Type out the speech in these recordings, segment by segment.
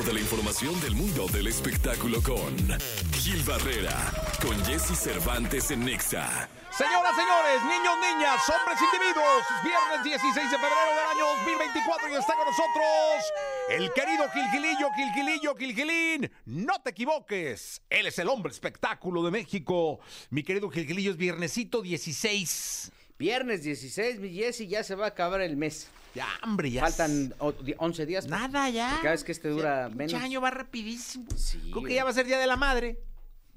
de la información del mundo del espectáculo con Gil Barrera, con Jesse Cervantes en Nexa. Señoras, señores, niños, niñas, hombres, individuos, viernes 16 de febrero del año 2024 y está con nosotros el querido Gilgilillo, Gilgilillo, Gilgilín. No te equivoques, él es el hombre espectáculo de México. Mi querido Gilgilillo es viernesito 16. Viernes 16, mi Jessy, ya se va a acabar el mes. Ya, hombre, ya. Faltan o- di- 11 días. Nada, ya. Cada vez que este dura Ya, menos. año va rapidísimo. Sí, Creo que güey. ya va a ser Día de la Madre.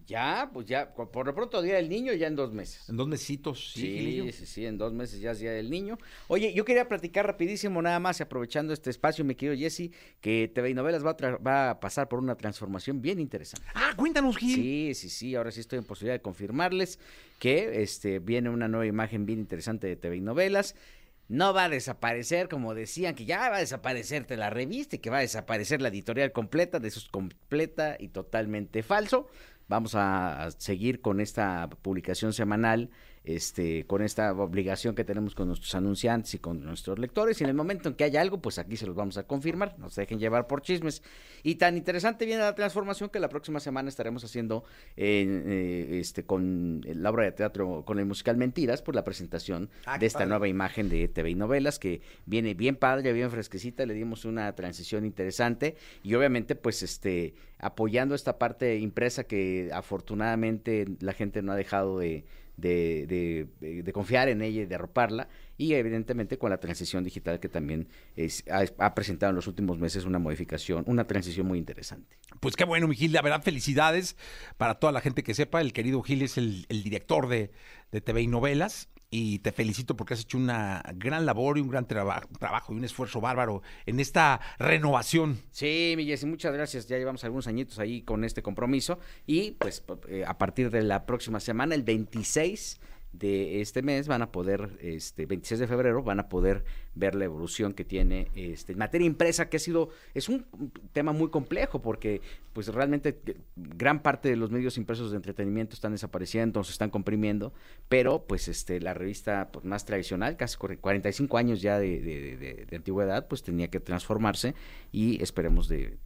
Ya, pues ya, por lo pronto Día del Niño ya en dos meses. En dos mesitos, sí, Sí, sí, sí, en dos meses ya es Día del Niño. Oye, yo quería platicar rapidísimo nada más, aprovechando este espacio, mi querido Jesse, que TV y Novelas va a, va a pasar por una transformación bien interesante. Ah, cuéntanos, Gil. Sí, sí, sí, ahora sí estoy en posibilidad de confirmarles que este, viene una nueva imagen bien interesante de TV y Novelas. No va a desaparecer, como decían, que ya va a desaparecerte la revista y que va a desaparecer la editorial completa, de eso es completa y totalmente falso. Vamos a seguir con esta publicación semanal, este, con esta obligación que tenemos con nuestros anunciantes y con nuestros lectores. Y en el momento en que haya algo, pues aquí se los vamos a confirmar. No se dejen llevar por chismes. Y tan interesante viene la transformación que la próxima semana estaremos haciendo en, eh, este, con la obra de teatro, con el musical Mentiras, por la presentación Ah, de esta padre. nueva imagen de TV y novelas que viene bien padre, bien fresquecita. Le dimos una transición interesante y obviamente, pues, este, apoyando esta parte impresa que afortunadamente la gente no ha dejado de, de, de- de- confiar en ella y de arroparla y evidentemente con la transición digital que también es- ha, presentado en los últimos meses una modificación, una transición muy interesante. Pues qué bueno, mi Gil. La verdad, felicidades para toda la gente que sepa. El querido Gil es el, el director de, de TV y novelas. Y te felicito porque has hecho una gran labor y un gran traba- trabajo y un esfuerzo bárbaro en esta renovación. Sí, mi Jessy, muchas gracias. Ya llevamos algunos añitos ahí con este compromiso. Y pues eh, a partir de la próxima semana, el 26 de este mes, van a poder, este 26 de febrero, van a poder ver la evolución que tiene este, materia impresa, que ha sido, es un tema muy complejo, porque pues realmente eh, gran parte de los medios impresos de entretenimiento están desapareciendo, se están comprimiendo, pero pues este la revista pues, más tradicional, casi cuare- 45 años ya de, de- de- de antigüedad, pues tenía que transformarse y esperemos de...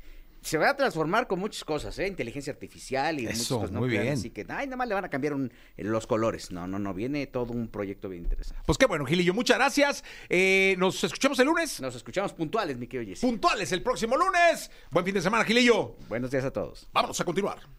Se va a transformar con muchas cosas, ¿eh? Inteligencia artificial y muchas Eso, cosas. No muy bien. Así que, ay, nada más le van a cambiar un- los colores. No, no, no. Viene todo un proyecto bien interesante. Pues qué bueno, Gilillo. Muchas gracias. Eh, nos escuchamos el lunes. Nos escuchamos puntuales, mi querido Jessy. Puntuales el próximo lunes. Buen fin de semana, Gilillo. Buenos días a todos. Vámonos a continuar.